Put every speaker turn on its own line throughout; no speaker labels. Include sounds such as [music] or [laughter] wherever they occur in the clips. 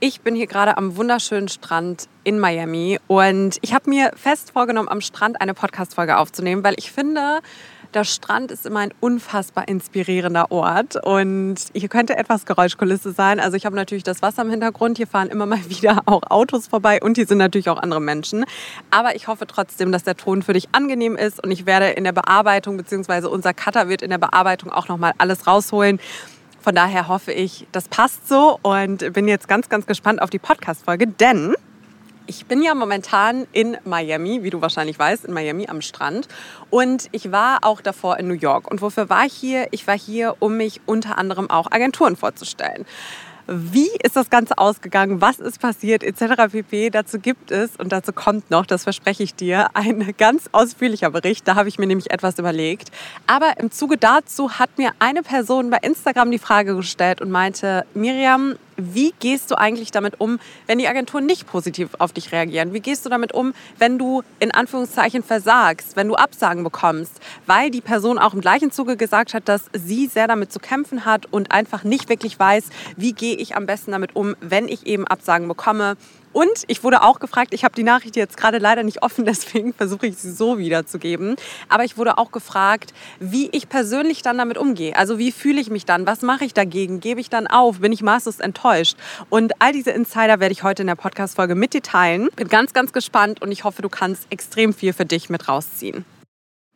Ich bin hier gerade am wunderschönen Strand in Miami und ich habe mir fest vorgenommen, am Strand eine Podcast-Folge aufzunehmen, weil ich finde, der Strand ist immer ein unfassbar inspirierender Ort und hier könnte etwas Geräuschkulisse sein. Also ich habe natürlich das Wasser im Hintergrund, hier fahren immer mal [laughs] wieder auch Autos vorbei und hier sind natürlich auch andere Menschen. Aber ich hoffe trotzdem, dass der Ton für dich angenehm ist und ich werde in der Bearbeitung, beziehungsweise unser Cutter wird in der Bearbeitung auch nochmal alles rausholen von daher hoffe ich, das passt so und bin jetzt ganz, ganz gespannt auf die Podcast-Folge, denn ich bin ja momentan in Miami, wie du wahrscheinlich weißt, in Miami am Strand. Und ich war auch davor in New York. Und wofür war ich hier? Ich war hier, um mich unter anderem auch Agenturen vorzustellen. Wie ist das Ganze ausgegangen? Was ist passiert? Etc. pp. Dazu gibt es und dazu kommt noch, das verspreche ich dir, ein ganz ausführlicher Bericht. Da habe ich mir nämlich etwas überlegt. Aber im Zuge dazu hat mir eine Person bei Instagram die Frage gestellt und meinte, Miriam, wie gehst du eigentlich damit um, wenn die Agenturen nicht positiv auf dich reagieren? Wie gehst du damit um, wenn du in Anführungszeichen versagst, wenn du Absagen bekommst? Weil die Person auch im gleichen Zuge gesagt hat, dass sie sehr damit zu kämpfen hat und einfach nicht wirklich weiß, wie gehe ich am besten damit um, wenn ich eben Absagen bekomme und ich wurde auch gefragt, ich habe die Nachricht jetzt gerade leider nicht offen, [laughs] deswegen versuche ich sie so wiederzugeben. Aber ich wurde auch gefragt, wie ich persönlich dann damit umgehe. Also wie fühle ich mich dann? Was mache ich dagegen? Gebe ich dann auf? Bin ich maßlos enttäuscht? Und all diese Insider werde ich heute in der Podcast-Folge mit dir teilen. Bin ganz, ganz gespannt und ich hoffe, du kannst extrem viel für dich mit rausziehen.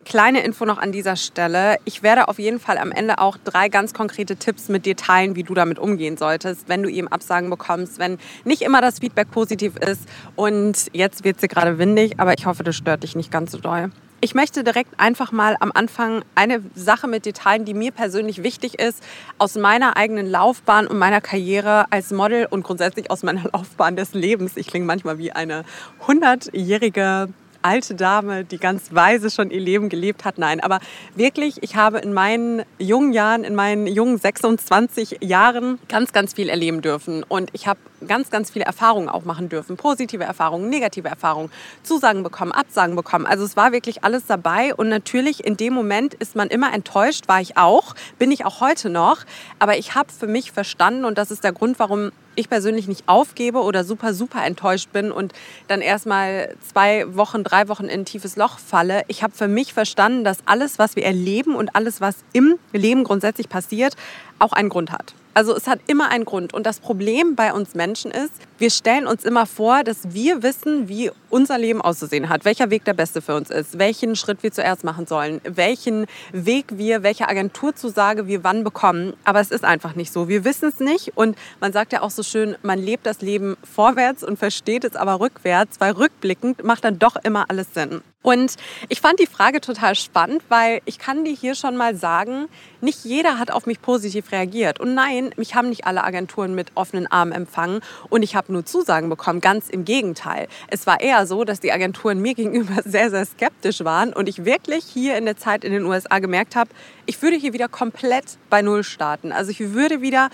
Kleine Info noch an dieser Stelle. Ich werde auf jeden Fall am Ende auch drei ganz konkrete Tipps mit dir teilen, wie du damit umgehen solltest, wenn du eben Absagen bekommst, wenn nicht immer das Feedback positiv ist. Und jetzt wird es gerade windig, aber ich hoffe, das stört dich nicht ganz so doll. Ich möchte direkt einfach mal am Anfang eine Sache mit dir teilen, die mir persönlich wichtig ist, aus meiner eigenen Laufbahn und meiner Karriere als Model und grundsätzlich aus meiner [laughs] Laufbahn des Lebens. Ich klinge manchmal wie eine hundertjährige alte Dame, die ganz weise schon ihr Leben gelebt hat. Nein, aber wirklich, ich habe in meinen jungen Jahren, in meinen jungen 26 Jahren ganz, ganz viel erleben dürfen. Und ich habe ganz, ganz viele Erfahrungen auch machen dürfen. Positive Erfahrungen, negative Erfahrungen, Zusagen bekommen, Absagen bekommen. Also es war wirklich alles dabei. Und natürlich in dem Moment ist man immer enttäuscht, war ich auch, bin ich auch heute noch. Aber ich habe für mich verstanden, und das ist der Grund, warum ich persönlich nicht aufgebe oder super, super enttäuscht bin und dann erstmal zwei Wochen, drei Wochen in ein tiefes Loch falle. Ich habe für mich verstanden, dass alles, was wir erleben und alles, was im Leben grundsätzlich passiert, auch einen Grund hat. Also es hat immer einen Grund. Und das Problem bei uns Menschen ist, wir stellen uns immer vor, dass wir wissen, wie unser Leben auszusehen hat, welcher Weg der beste für uns ist, welchen Schritt wir zuerst machen sollen, welchen Weg wir, welche Agenturzusage wir wann bekommen. Aber es ist einfach nicht so. Wir wissen es nicht. Und man sagt ja auch so schön, man lebt das Leben vorwärts und versteht es aber rückwärts, weil rückblickend macht dann doch immer alles Sinn. Und ich fand die Frage total spannend, weil ich kann dir hier schon mal sagen, nicht jeder hat auf mich positiv reagiert. Und nein, mich haben nicht alle Agenturen mit offenen Armen empfangen und ich habe nur Zusagen bekommen. Ganz im Gegenteil. Es war eher so, dass die Agenturen mir [laughs] gegenüber sehr, sehr skeptisch waren und ich wirklich hier in der Zeit in den USA gemerkt habe, ich würde hier wieder komplett bei Null starten. Also ich würde wieder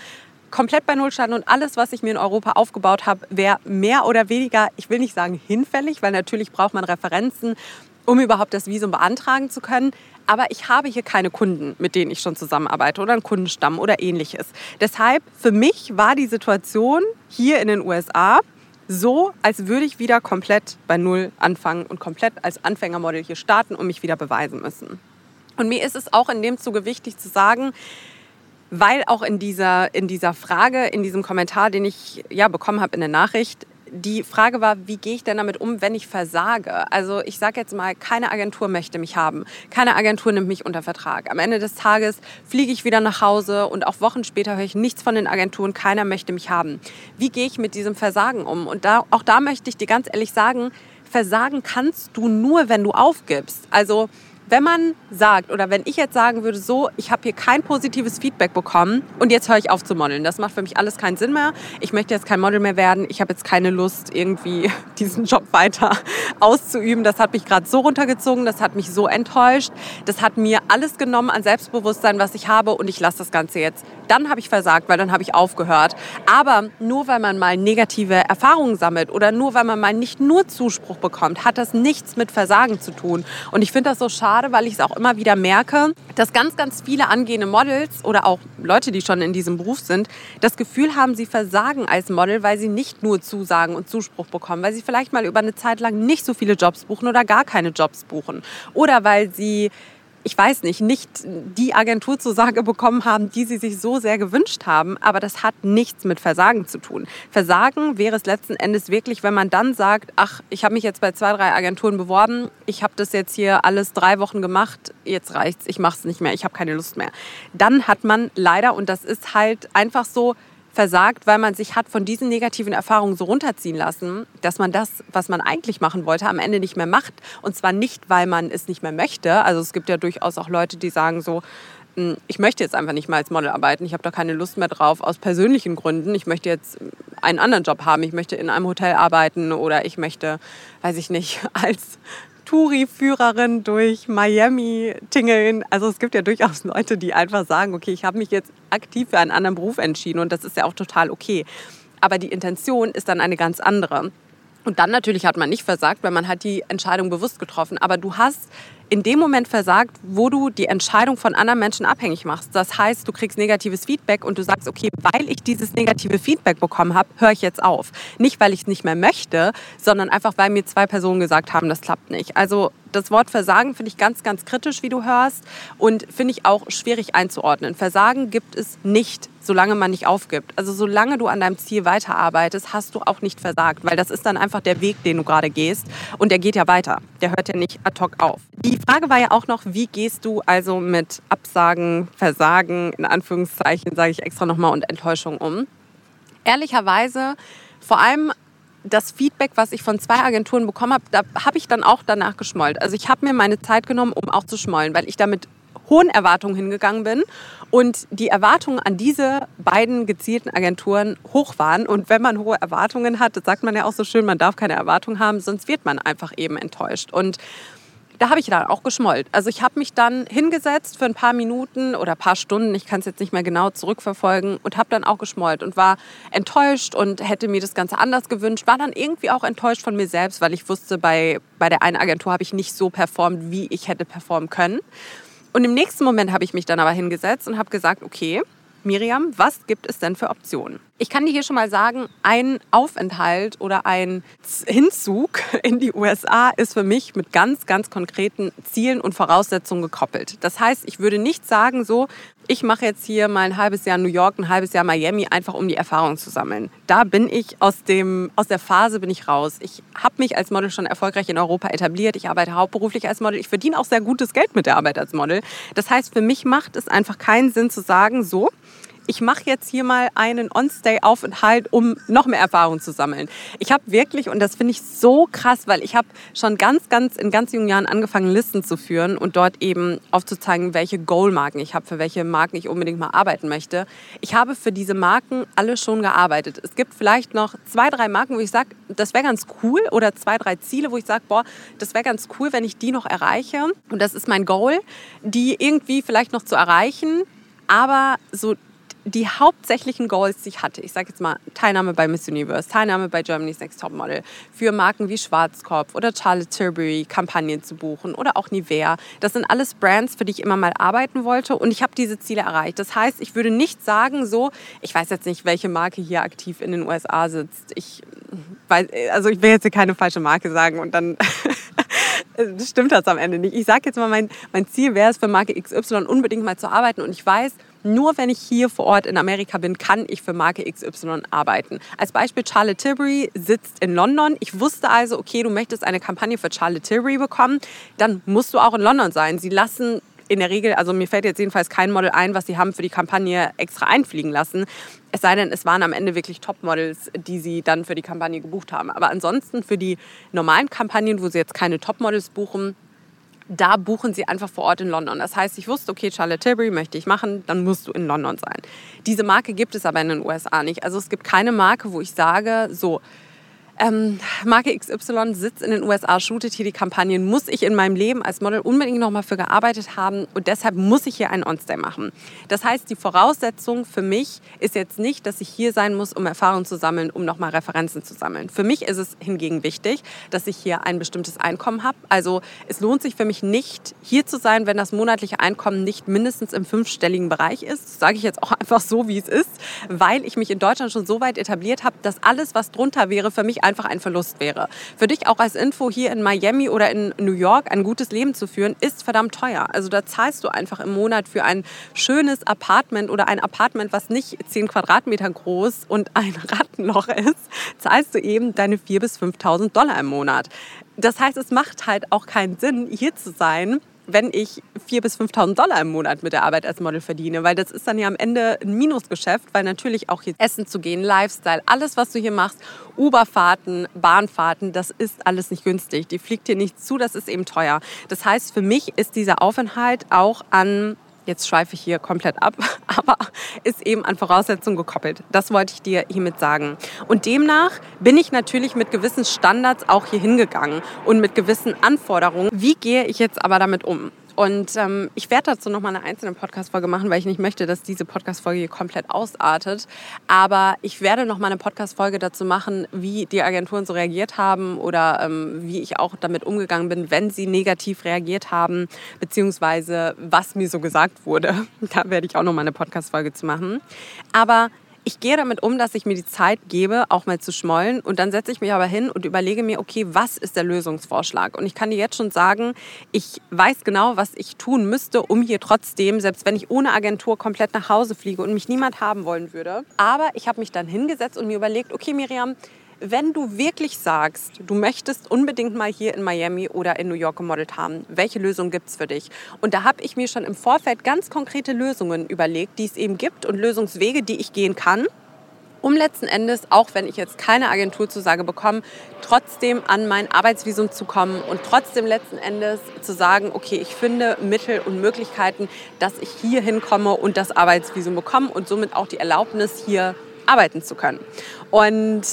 komplett bei Null starten und alles, was ich mir in Europa aufgebaut habe, wäre mehr oder weniger, ich will nicht sagen hinfällig, weil natürlich braucht man Referenzen, um überhaupt das Visum beantragen zu können. Aber ich habe hier keine Kunden, mit denen ich schon zusammenarbeite oder einen Kundenstamm oder ähnliches. Deshalb, für mich war die Situation hier in den USA so, als würde ich wieder komplett bei Null anfangen und komplett als Anfängermodel hier starten und mich wieder beweisen müssen. Und mir ist es auch in dem Zuge wichtig zu sagen, weil auch in dieser, in dieser Frage, in diesem Kommentar, den ich ja bekommen habe in der Nachricht, die Frage war, wie gehe ich denn damit um, wenn ich versage? Also ich sage jetzt mal, keine Agentur möchte mich haben. Keine Agentur nimmt mich unter Vertrag. Am Ende des Tages fliege ich wieder nach Hause und auch Wochen später höre ich nichts von den Agenturen. Keiner möchte mich haben. Wie gehe ich mit diesem Versagen um? Und da, auch da möchte ich dir ganz ehrlich sagen, Versagen kannst du nur, wenn du aufgibst. Also wenn man sagt oder wenn ich jetzt sagen würde, so, ich habe hier kein positives Feedback bekommen und jetzt höre ich auf zu modeln, das macht für mich alles keinen Sinn mehr. Ich möchte jetzt kein Model mehr werden. Ich habe jetzt keine Lust, irgendwie [laughs] diesen Job weiter [laughs] auszuüben. Das hat mich gerade so runtergezogen, das hat mich so enttäuscht. Das hat mir alles genommen an Selbstbewusstsein, was ich habe und ich lasse das Ganze jetzt. Dann habe ich versagt, weil dann habe ich aufgehört. Aber nur weil man mal negative Erfahrungen sammelt oder nur weil man mal nicht nur Zuspruch bekommt, hat das nichts mit Versagen zu tun. Und ich finde das so schade, schade, weil ich es auch immer wieder merke, dass ganz, ganz viele angehende Models oder auch Leute, die schon in diesem Beruf sind, das Gefühl haben, sie versagen als Model, weil sie nicht nur Zusagen und Zuspruch bekommen, weil sie vielleicht mal über eine Zeit lang nicht so viele Jobs buchen oder gar keine Jobs buchen. Oder weil sie ich weiß nicht, nicht die Agenturzusage bekommen haben, die sie sich so sehr gewünscht haben. Aber das hat nichts mit Versagen zu tun. Versagen wäre es letzten Endes wirklich, wenn man dann sagt, ach, ich habe mich jetzt bei zwei, drei Agenturen beworben, ich habe das jetzt hier alles drei Wochen gemacht, jetzt reicht's, ich mache es nicht mehr, ich habe keine Lust mehr. Dann hat man leider, und das ist halt einfach so, versagt, weil man sich hat von diesen negativen Erfahrungen so runterziehen lassen, dass man das, was man eigentlich machen wollte, am Ende nicht mehr macht. Und zwar nicht, weil man es nicht mehr möchte. Also es gibt ja durchaus auch Leute, die sagen so, hm, ich möchte jetzt einfach nicht mehr als Model arbeiten, ich habe da keine Lust mehr drauf, aus persönlichen Gründen. Ich möchte jetzt einen anderen Job haben, ich möchte in einem Hotel arbeiten oder ich möchte, weiß ich nicht, [laughs] als Touri-Führerin durch Miami tingeln. Also es gibt ja durchaus Leute, die einfach sagen, okay, ich habe mich jetzt aktiv für einen anderen Beruf entschieden und das ist ja auch total okay. Aber die Intention ist dann eine ganz andere. Und dann natürlich hat man nicht versagt, weil man hat die Entscheidung bewusst getroffen. Aber du hast in dem Moment versagt, wo du die Entscheidung von anderen Menschen abhängig machst. Das heißt, du kriegst negatives Feedback und du sagst, okay, weil ich dieses negative Feedback bekommen habe, höre ich jetzt auf. Nicht, weil ich es nicht mehr möchte, sondern einfach, weil mir zwei Personen gesagt haben, das klappt nicht. Also das Wort Versagen finde ich ganz, ganz kritisch, wie du hörst, und finde ich auch schwierig einzuordnen. Versagen gibt es nicht, solange man nicht aufgibt. Also solange du an deinem Ziel weiterarbeitest, hast du auch nicht versagt, weil das ist dann einfach der Weg, den du gerade gehst. Und der geht ja weiter. Der hört ja nicht ad hoc auf. Die Frage war ja auch noch, wie gehst du also mit Absagen, Versagen, in Anführungszeichen sage ich extra nochmal, und Enttäuschung um? Ehrlicherweise, vor allem das Feedback, was ich von zwei Agenturen bekommen habe, da habe ich dann auch danach geschmollt. Also ich habe mir meine Zeit genommen, um auch zu schmollen, weil ich da mit hohen Erwartungen hingegangen bin und die Erwartungen an diese beiden gezielten Agenturen hoch waren. Und wenn man hohe Erwartungen hat, das sagt man ja auch so schön, man darf keine Erwartungen haben, sonst wird man einfach eben enttäuscht. Und da habe ich dann auch geschmollt. Also ich habe mich dann hingesetzt für ein paar Minuten oder ein paar Stunden, ich kann es jetzt nicht mehr genau zurückverfolgen, und habe dann auch geschmollt und war enttäuscht und hätte mir das Ganze anders gewünscht. War dann irgendwie auch enttäuscht von mir selbst, weil ich wusste, bei, bei der einen Agentur habe ich nicht so performt, wie ich hätte performen können. Und im nächsten Moment habe ich mich dann aber hingesetzt und habe gesagt, okay, Miriam, was gibt es denn für Optionen? Ich kann dir hier schon mal sagen, ein Aufenthalt oder ein Hinzug [laughs] in die USA ist für mich mit ganz, ganz konkreten Zielen und Voraussetzungen gekoppelt. Das heißt, ich würde nicht sagen, so, ich mache jetzt hier mal ein halbes Jahr New York, ein halbes Jahr Miami, einfach um die Erfahrung zu sammeln. Da bin ich aus, dem, aus der Phase bin ich raus. Ich habe mich als Model schon erfolgreich in Europa etabliert. Ich arbeite hauptberuflich als Model. Ich verdiene auch sehr gutes Geld mit der Arbeit als Model. Das heißt, für mich macht es einfach keinen Sinn zu sagen, so, ich mache jetzt hier mal einen On-Stay-Aufenthalt, um noch mehr Erfahrung zu sammeln. Ich habe wirklich, und das finde ich so krass, weil ich habe schon ganz, ganz in ganz jungen Jahren angefangen, Listen zu führen und dort eben aufzuzeigen, welche Goal-Marken ich habe, für welche Marken ich unbedingt mal arbeiten möchte. Ich habe für diese Marken alle schon gearbeitet. Es gibt vielleicht noch zwei, drei Marken, wo ich sage, das wäre ganz cool oder zwei, drei Ziele, wo ich sage, boah, das wäre ganz cool, wenn ich die noch erreiche. Und das ist mein Goal, die irgendwie vielleicht noch zu erreichen. Aber so die hauptsächlichen Goals, die ich hatte, ich sage jetzt mal Teilnahme bei Miss Universe, Teilnahme bei Germany's Next Top Model, für Marken wie Schwarzkopf oder Charlotte Tilbury Kampagnen zu buchen oder auch Nivea. Das sind alles Brands, für die ich immer mal arbeiten wollte und ich habe diese Ziele erreicht. Das heißt, ich würde nicht sagen so, ich weiß jetzt nicht, welche Marke hier aktiv in den USA sitzt. Ich weiß, also ich will jetzt hier keine falsche Marke sagen und dann [laughs] stimmt das am Ende nicht. Ich sage jetzt mal, mein, mein Ziel wäre es für Marke XY unbedingt mal zu arbeiten und ich weiß, nur wenn ich hier vor Ort in Amerika bin, kann ich für Marke XY arbeiten. Als Beispiel, Charlotte Tilbury sitzt in London. Ich wusste also, okay, du möchtest eine Kampagne für Charlotte Tilbury bekommen, dann musst du auch in London sein. Sie lassen in der Regel, also mir fällt jetzt jedenfalls kein Model ein, was sie haben für die Kampagne extra einfliegen lassen. Es sei denn, es waren am Ende wirklich Topmodels, die sie dann für die Kampagne gebucht haben. Aber ansonsten für die normalen Kampagnen, wo sie jetzt keine Topmodels buchen, da buchen sie einfach vor Ort in London. Das heißt, ich wusste, okay, Charlotte Tilbury möchte ich machen, dann musst du in London sein. Diese Marke gibt es aber in den USA nicht. Also es gibt keine Marke, wo ich sage, so, ähm, Marke XY sitzt in den USA, shootet hier die Kampagnen, muss ich in meinem Leben als Model unbedingt nochmal für gearbeitet haben und deshalb muss ich hier einen On-Stay machen. Das heißt, die Voraussetzung für mich ist jetzt nicht, dass ich hier sein muss, um Erfahrung zu sammeln, um nochmal Referenzen zu sammeln. Für mich ist es hingegen wichtig, dass ich hier ein bestimmtes Einkommen habe. Also es lohnt sich für mich nicht, hier zu sein, wenn das monatliche Einkommen nicht mindestens im fünfstelligen Bereich ist. Das sage ich jetzt auch [laughs] einfach so, wie es ist, weil ich mich in Deutschland schon so weit etabliert habe, dass alles, was drunter wäre, für mich einfach ein Verlust wäre. Für dich auch als Info hier in Miami oder in New York ein gutes Leben zu führen, ist verdammt teuer. Also da zahlst du einfach im Monat für ein schönes Apartment oder ein Apartment, was nicht 10 Quadratmeter groß und ein [laughs] Rattenloch ist, zahlst du eben deine 4.000 bis 5.000 Dollar im Monat. Das heißt, es macht halt auch keinen Sinn, hier zu sein, wenn ich 4.000 bis 5.000 Dollar im Monat mit der Arbeit als Model verdiene, weil das ist dann ja am Ende ein Minusgeschäft, weil natürlich auch hier essen zu gehen, Lifestyle, alles, was du hier machst, Uberfahrten, Bahnfahrten, das ist alles nicht günstig. Die fliegt dir nicht zu, das ist eben teuer. Das heißt, für mich ist dieser Aufenthalt auch an jetzt schweife ich hier komplett ab, [laughs] aber ist eben an Voraussetzungen gekoppelt. Das wollte ich dir hiermit sagen. Und demnach bin ich natürlich mit gewissen Standards auch hier hingegangen und mit gewissen Anforderungen. Wie gehe ich jetzt aber damit um? Und ähm, ich werde dazu nochmal eine einzelne Podcast-Folge machen, weil ich nicht möchte, dass diese Podcast-Folge hier komplett ausartet. Aber ich werde nochmal eine Podcast-Folge dazu machen, wie die Agenturen so reagiert haben oder ähm, wie ich auch damit umgegangen bin, wenn sie negativ reagiert haben, beziehungsweise was mir so gesagt wurde. [laughs] Da werde ich auch nochmal eine Podcast-Folge zu machen. Aber ich gehe damit um, dass ich mir die Zeit gebe, auch mal zu schmollen. Und dann setze ich mich aber hin und überlege mir, okay, was ist der Lösungsvorschlag? Und ich kann dir jetzt schon sagen, ich weiß genau, was ich tun müsste, um hier trotzdem, selbst wenn ich ohne Agentur komplett nach Hause fliege und mich niemand haben wollen würde. Aber ich habe mich dann hingesetzt und mir überlegt, okay, Miriam, wenn du wirklich sagst, du möchtest unbedingt mal hier in Miami oder in New York gemodelt haben, welche Lösung gibt es für dich? Und da habe ich mir schon im Vorfeld ganz konkrete Lösungen überlegt, die es eben gibt und Lösungswege, die ich gehen kann um letzten Endes, auch wenn ich jetzt keine Agenturzusage bekomme, trotzdem an mein Arbeitsvisum zu kommen und trotzdem letzten Endes zu sagen, okay, ich finde Mittel und Möglichkeiten, dass ich hier hinkomme und das Arbeitsvisum bekomme und somit auch die Erlaubnis, hier arbeiten zu können. Und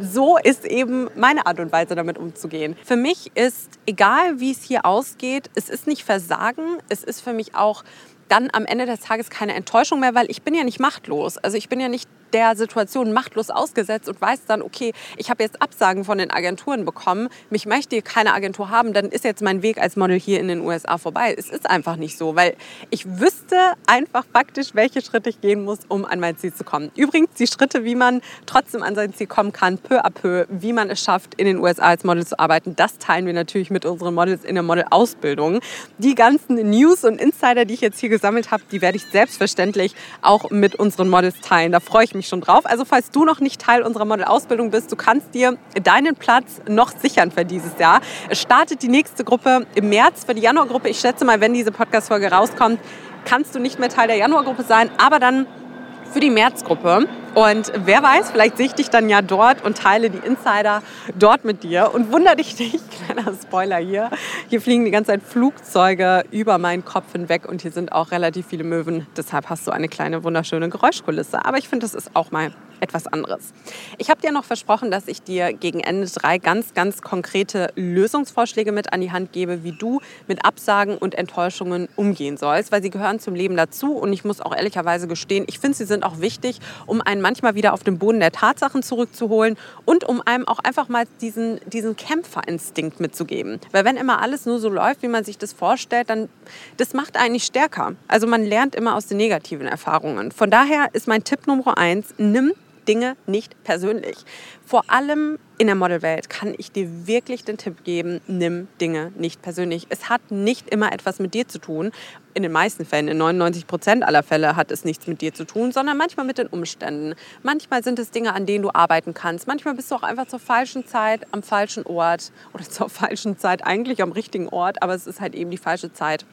so ist eben meine Art und Weise, damit umzugehen. Für mich ist, egal wie es hier ausgeht, es ist nicht Versagen, es ist für mich auch dann am Ende des Tages keine Enttäuschung mehr, weil ich bin ja nicht machtlos. Also ich bin ja nicht der Situation machtlos ausgesetzt und weiß dann, okay, ich habe jetzt Absagen von den Agenturen bekommen, mich möchte keine Agentur haben, dann ist jetzt mein Weg als Model hier in den USA vorbei. Es ist einfach nicht so, weil ich wüsste einfach faktisch, welche Schritte ich gehen muss, um an mein Ziel zu kommen. Übrigens die Schritte, wie man trotzdem an sein Ziel kommen kann, peu à peu, wie man es schafft, in den USA als Model zu arbeiten, das teilen wir natürlich mit unseren Models in der Model-Ausbildung. Die ganzen News und Insider, die ich jetzt hier gesammelt habe, die werde ich selbstverständlich auch mit unseren Models teilen. Da freue ich mich mich schon drauf. Also falls du noch nicht Teil unserer Model-Ausbildung bist, du kannst dir deinen Platz noch sichern für dieses Jahr. Es startet die nächste Gruppe im März für die Januargruppe. Ich schätze mal, wenn diese Podcast-Folge rauskommt, kannst du nicht mehr Teil der Januargruppe sein, aber dann für die Märzgruppe. Und wer weiß, vielleicht sehe ich dich dann ja dort und teile die Insider dort mit dir. Und wunder dich nicht, [laughs] kleiner Spoiler hier, hier fliegen die ganze Zeit Flugzeuge über meinen Kopf hinweg und hier sind auch relativ viele Möwen. Deshalb hast du eine kleine wunderschöne Geräuschkulisse. Aber ich finde, das ist auch mal etwas anderes. Ich habe dir noch versprochen, dass ich dir gegen Ende drei ganz, ganz konkrete Lösungsvorschläge mit an die Hand gebe, wie du mit Absagen und Enttäuschungen umgehen sollst, weil sie gehören zum Leben dazu und ich muss auch ehrlicherweise gestehen, ich finde, sie sind auch wichtig, um einen manchmal wieder auf den Boden der Tatsachen zurückzuholen und um einem auch einfach mal diesen, diesen Kämpferinstinkt mitzugeben. Weil wenn immer alles nur so läuft, wie man sich das vorstellt, dann das macht einen stärker. Also man lernt immer aus den negativen Erfahrungen. Von daher ist mein Tipp Nummer eins, nimm Dinge nicht persönlich. Vor allem in der Modelwelt kann ich dir wirklich den Tipp geben, nimm Dinge nicht persönlich. Es hat nicht immer etwas mit dir zu tun. In den meisten Fällen, in 99 Prozent aller Fälle hat es nichts mit dir zu tun, sondern manchmal mit den Umständen. Manchmal sind es Dinge, an denen du arbeiten kannst. Manchmal bist du auch einfach zur falschen Zeit am falschen Ort oder [laughs] zur falschen Zeit eigentlich am richtigen Ort, aber es ist halt eben die falsche Zeit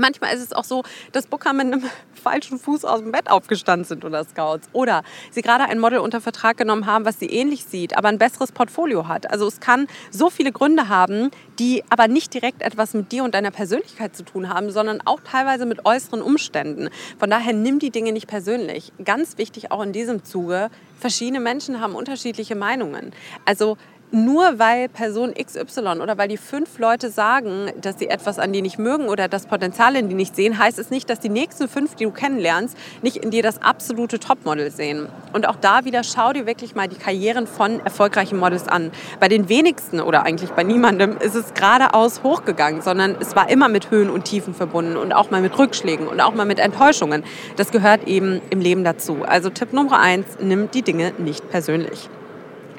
Manchmal ist es auch so, dass Booker mit einem [laughs] falschen Fuß aus dem Bett aufgestanden sind oder Scouts. Oder sie gerade ein Model unter Vertrag genommen haben, was sie ähnlich sieht, aber ein besseres Portfolio hat. Also es kann so viele Gründe haben, die aber nicht direkt etwas mit dir und deiner Persönlichkeit zu tun haben, sondern auch teilweise mit äußeren Umständen. Von daher nimm die Dinge nicht persönlich. Ganz wichtig auch in diesem Zuge, verschiedene Menschen haben unterschiedliche Meinungen. Also nur weil Person XY oder weil die fünf Leute sagen, dass sie etwas an dir nicht mögen oder das Potenzial in dir nicht sehen, heißt es nicht, dass die nächsten fünf, die du kennenlernst, nicht in dir das absolute Topmodel sehen. Und auch da wieder schau dir wirklich mal die Karrieren von erfolgreichen Models an. Bei den wenigsten oder eigentlich bei niemandem ist es geradeaus hochgegangen, sondern es war immer mit Höhen und Tiefen verbunden und auch mal mit Rückschlägen und auch mal mit Enttäuschungen. Das gehört eben im Leben dazu. Also Tipp Nummer eins, nimm die Dinge nicht persönlich.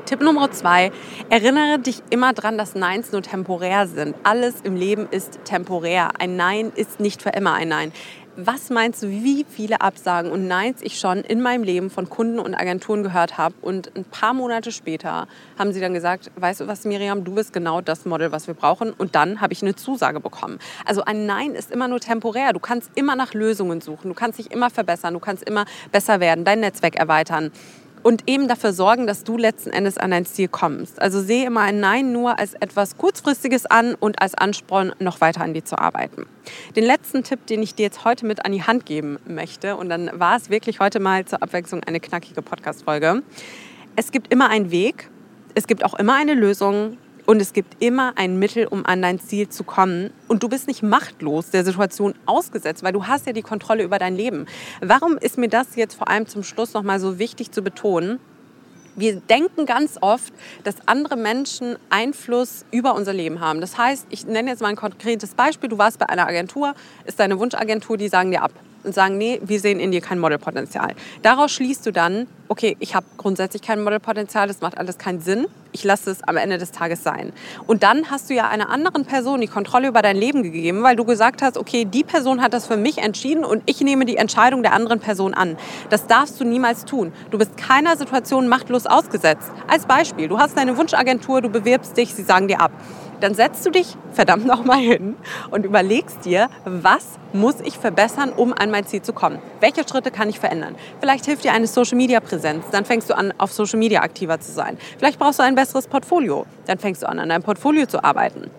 Tipp Nummer zwei, erinnere dich immer daran, dass Neins nur temporär sind. Alles im Leben ist temporär. Ein Nein ist nicht für immer ein Nein. Was meinst du, wie viele Absagen und Neins ich schon in meinem Leben von Kunden und Agenturen gehört habe? Und ein paar Monate später haben sie dann gesagt, weißt du was, Miriam, du bist genau das Model, was wir brauchen. Und dann habe ich eine Zusage bekommen. Also ein Nein ist immer nur temporär. Du kannst immer nach Lösungen suchen. Du kannst dich immer verbessern. Du kannst immer besser werden, dein Netzwerk erweitern und eben dafür sorgen, dass du letzten Endes an dein Ziel kommst. Also sehe immer ein Nein nur als etwas Kurzfristiges an und als Ansporn, noch weiter an dir zu arbeiten. Den letzten Tipp, den ich dir jetzt heute mit an die Hand geben möchte, und dann war es wirklich heute mal zur Abwechslung eine knackige Podcast-Folge. Es gibt immer einen Weg, es gibt auch immer eine Lösung und es gibt immer ein Mittel, um an dein Ziel zu kommen. Und du bist nicht machtlos der Situation ausgesetzt, weil du hast ja die Kontrolle über dein Leben. Warum ist mir das jetzt vor allem zum Schluss nochmal so wichtig zu betonen? Wir denken ganz oft, dass andere Menschen Einfluss über unser Leben haben. Das heißt, ich nenne jetzt mal ein konkretes Beispiel. Du warst bei einer Agentur, ist deine Wunschagentur, die sagen dir ab und sagen, nee, wir sehen in dir kein Modelpotenzial. Daraus schließt du dann, okay, ich habe grundsätzlich kein Modelpotenzial, das macht alles keinen Sinn, ich lasse es am Ende des Tages sein. Und dann hast du ja einer anderen Person die Kontrolle über dein Leben gegeben, weil du gesagt hast, okay, die Person hat das für mich entschieden und ich nehme die Entscheidung der anderen Person an. Das darfst du niemals tun. Du bist keiner Situation machtlos ausgesetzt. Als Beispiel, du hast deine Wunschagentur, du bewirbst dich, sie sagen dir ab dann setzt du dich verdammt nochmal hin und überlegst dir, was muss ich verbessern, um an mein Ziel zu kommen? Welche Schritte kann ich verändern? Vielleicht hilft dir eine Social-Media-Präsenz, dann fängst du an, auf Social-Media aktiver zu sein. Vielleicht brauchst du ein besseres Portfolio, dann fängst du an, an deinem Portfolio zu arbeiten.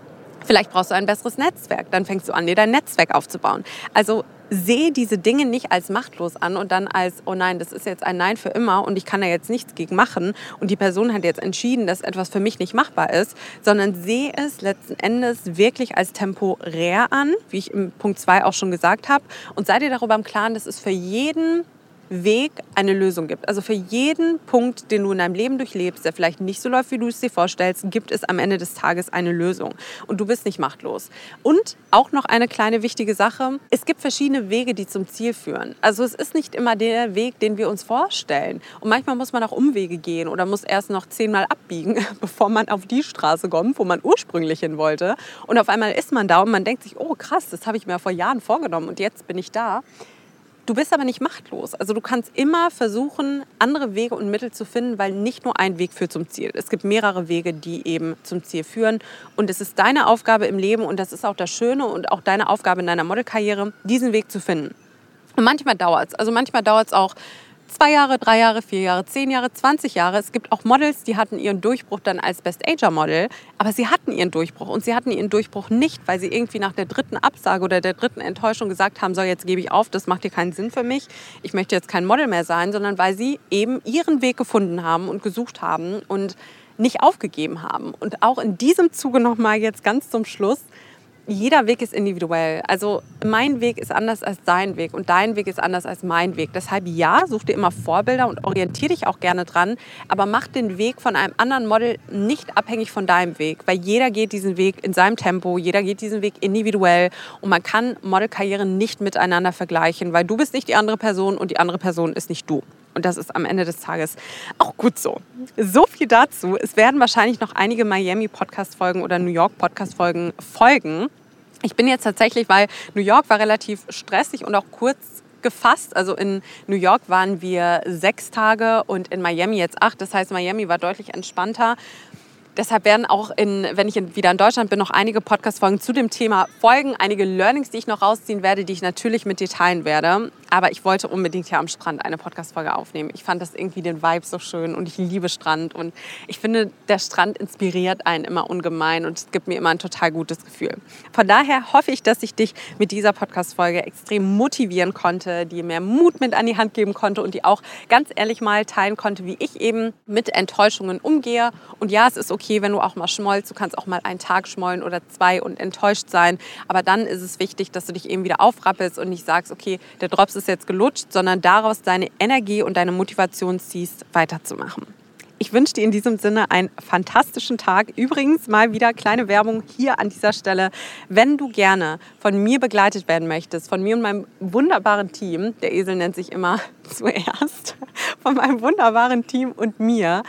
Vielleicht brauchst du ein besseres Netzwerk, dann fängst du an, dir dein Netzwerk aufzubauen. Also sehe diese Dinge nicht als machtlos an und dann als, oh nein, das ist jetzt ein Nein für immer und ich kann da jetzt nichts gegen machen und die Person hat jetzt entschieden, dass etwas für mich nicht machbar ist, sondern sehe es letzten Endes wirklich als temporär an, wie ich im Punkt 2 auch schon gesagt habe und sei dir darüber im Klaren, dass es für jeden Weg eine Lösung gibt. Also für jeden Punkt, den du in deinem Leben durchlebst, der vielleicht nicht so läuft, wie du es dir vorstellst, gibt es am Ende des Tages eine Lösung. Und du bist nicht machtlos. Und auch noch eine kleine wichtige Sache. Es gibt verschiedene Wege, die zum Ziel führen. Also es ist nicht immer der Weg, den wir uns vorstellen. Und manchmal muss man auch Umwege gehen oder muss erst noch zehnmal abbiegen, [laughs] bevor man auf die Straße kommt, wo man ursprünglich hin wollte. Und auf einmal ist man da und man denkt sich, oh krass, das habe ich mir vor Jahren vorgenommen und jetzt bin ich da. Du bist aber nicht machtlos. Also du kannst immer versuchen, andere Wege und Mittel zu finden, weil nicht nur ein Weg führt zum Ziel. Es gibt mehrere Wege, die eben zum Ziel führen. Und es ist deine Aufgabe im Leben und das ist auch das Schöne und auch deine Aufgabe in deiner Modelkarriere, diesen Weg zu finden. Und manchmal dauert es. Also manchmal dauert es auch zwei Jahre, drei Jahre, vier Jahre, zehn Jahre, 20 Jahre. Es gibt auch Models, die hatten ihren Durchbruch dann als Best Ager Model, aber sie hatten ihren Durchbruch und sie hatten ihren Durchbruch nicht, weil sie irgendwie nach der dritten Absage oder der dritten Enttäuschung gesagt haben, so jetzt gebe ich auf, das macht hier keinen Sinn für mich, ich möchte jetzt kein Model mehr sein, sondern weil sie eben ihren Weg gefunden haben und gesucht haben und nicht aufgegeben haben. Und auch in diesem Zuge nochmal jetzt ganz zum Schluss, jeder Weg ist individuell. Also mein Weg ist anders als dein Weg und dein Weg ist anders als mein Weg. Deshalb ja, such dir immer Vorbilder und orientiere dich auch gerne dran, aber mach den Weg von einem anderen Model nicht abhängig von deinem Weg, weil jeder geht diesen Weg in seinem Tempo, jeder geht diesen Weg individuell und man kann Modelkarrieren nicht miteinander vergleichen, weil du bist nicht die andere Person und die andere Person ist nicht du. Und das ist am Ende des Tages auch gut so. So viel dazu. Es werden wahrscheinlich noch einige Miami-Podcast-Folgen oder New York-Podcast-Folgen folgen. Ich bin jetzt tatsächlich, weil New York war relativ stressig und auch kurz gefasst. Also in New York waren wir sechs Tage und in Miami jetzt acht. Das heißt, Miami war deutlich entspannter Deshalb werden auch, in, wenn ich wieder in Deutschland bin, noch einige Podcast-Folgen zu dem Thema folgen. Einige Learnings, die ich noch rausziehen werde, die ich natürlich mit dir teilen werde. Aber ich wollte unbedingt hier am Strand eine Podcast-Folge aufnehmen. Ich fand das irgendwie den Vibe so schön und ich liebe Strand. Und ich finde, der Strand inspiriert einen immer ungemein und es gibt mir immer ein total gutes Gefühl. Von daher hoffe ich, dass ich dich mit dieser Podcast-Folge extrem motivieren konnte, dir mehr Mut mit an die Hand geben konnte und die auch ganz ehrlich mal teilen konnte, wie ich eben mit Enttäuschungen umgehe. Und ja, es ist okay, wenn du auch mal schmollst. Du kannst auch mal einen Tag schmollen oder zwei und enttäuscht sein. Aber dann ist es wichtig, dass du dich eben wieder aufrappelst und nicht sagst, okay, der Drops ist jetzt gelutscht, sondern daraus deine Energie und deine Motivation ziehst, weiterzumachen. Ich wünsche dir in diesem Sinne einen fantastischen Tag. Übrigens mal wieder kleine Werbung hier an dieser Stelle. Wenn du gerne von mir begleitet werden möchtest, von mir und meinem wunderbaren Team, der Esel nennt sich immer [laughs] zuerst, von meinem wunderbaren Team und mir,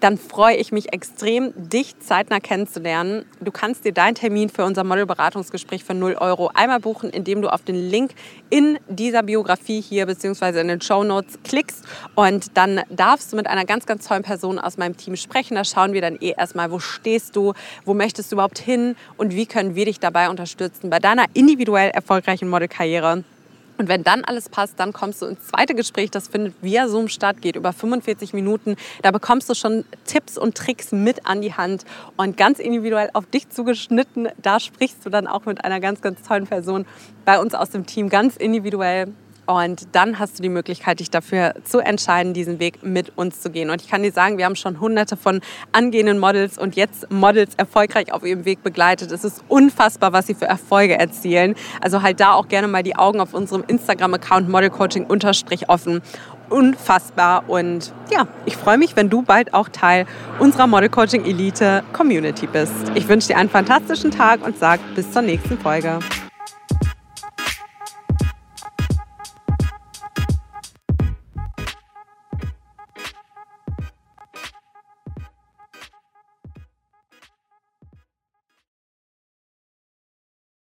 dann freue ich mich extrem, dich zeitnah kennenzulernen. Du kannst dir deinen Termin für unser Modelberatungsgespräch für 0 Euro einmal buchen, indem du auf den Link in dieser Biografie hier bzw. in den Show Notes klickst und dann darfst du mit einer ganz, ganz tollen Person aus meinem Team sprechen. Da schauen wir dann eh erstmal, wo stehst du, wo möchtest du überhaupt hin und wie können wir dich dabei unterstützen bei deiner individuell erfolgreichen Modelkarriere. Und wenn dann alles passt, dann kommst du ins zweite Gespräch. Das findet via Zoom statt, geht über 45 Minuten. Da bekommst du schon Tipps und Tricks mit an die Hand und ganz individuell auf dich zugeschnitten. Da sprichst du dann auch mit einer ganz, ganz tollen Person bei uns aus dem Team ganz individuell und dann hast du die Möglichkeit, dich dafür zu entscheiden, diesen Weg mit uns zu gehen. Und ich kann dir sagen, wir haben schon hunderte von angehenden Models und jetzt Models erfolgreich auf ihrem Weg begleitet. Es ist unfassbar, was sie für Erfolge erzielen. Also halt da auch gerne mal die Augen auf unserem Instagram-Account modelcoaching offen unfassbar. Und ja, ich freue mich, wenn du bald auch Teil unserer Model Coaching Elite Community bist. Ich wünsche dir einen fantastischen Tag und sage bis zur nächsten Folge.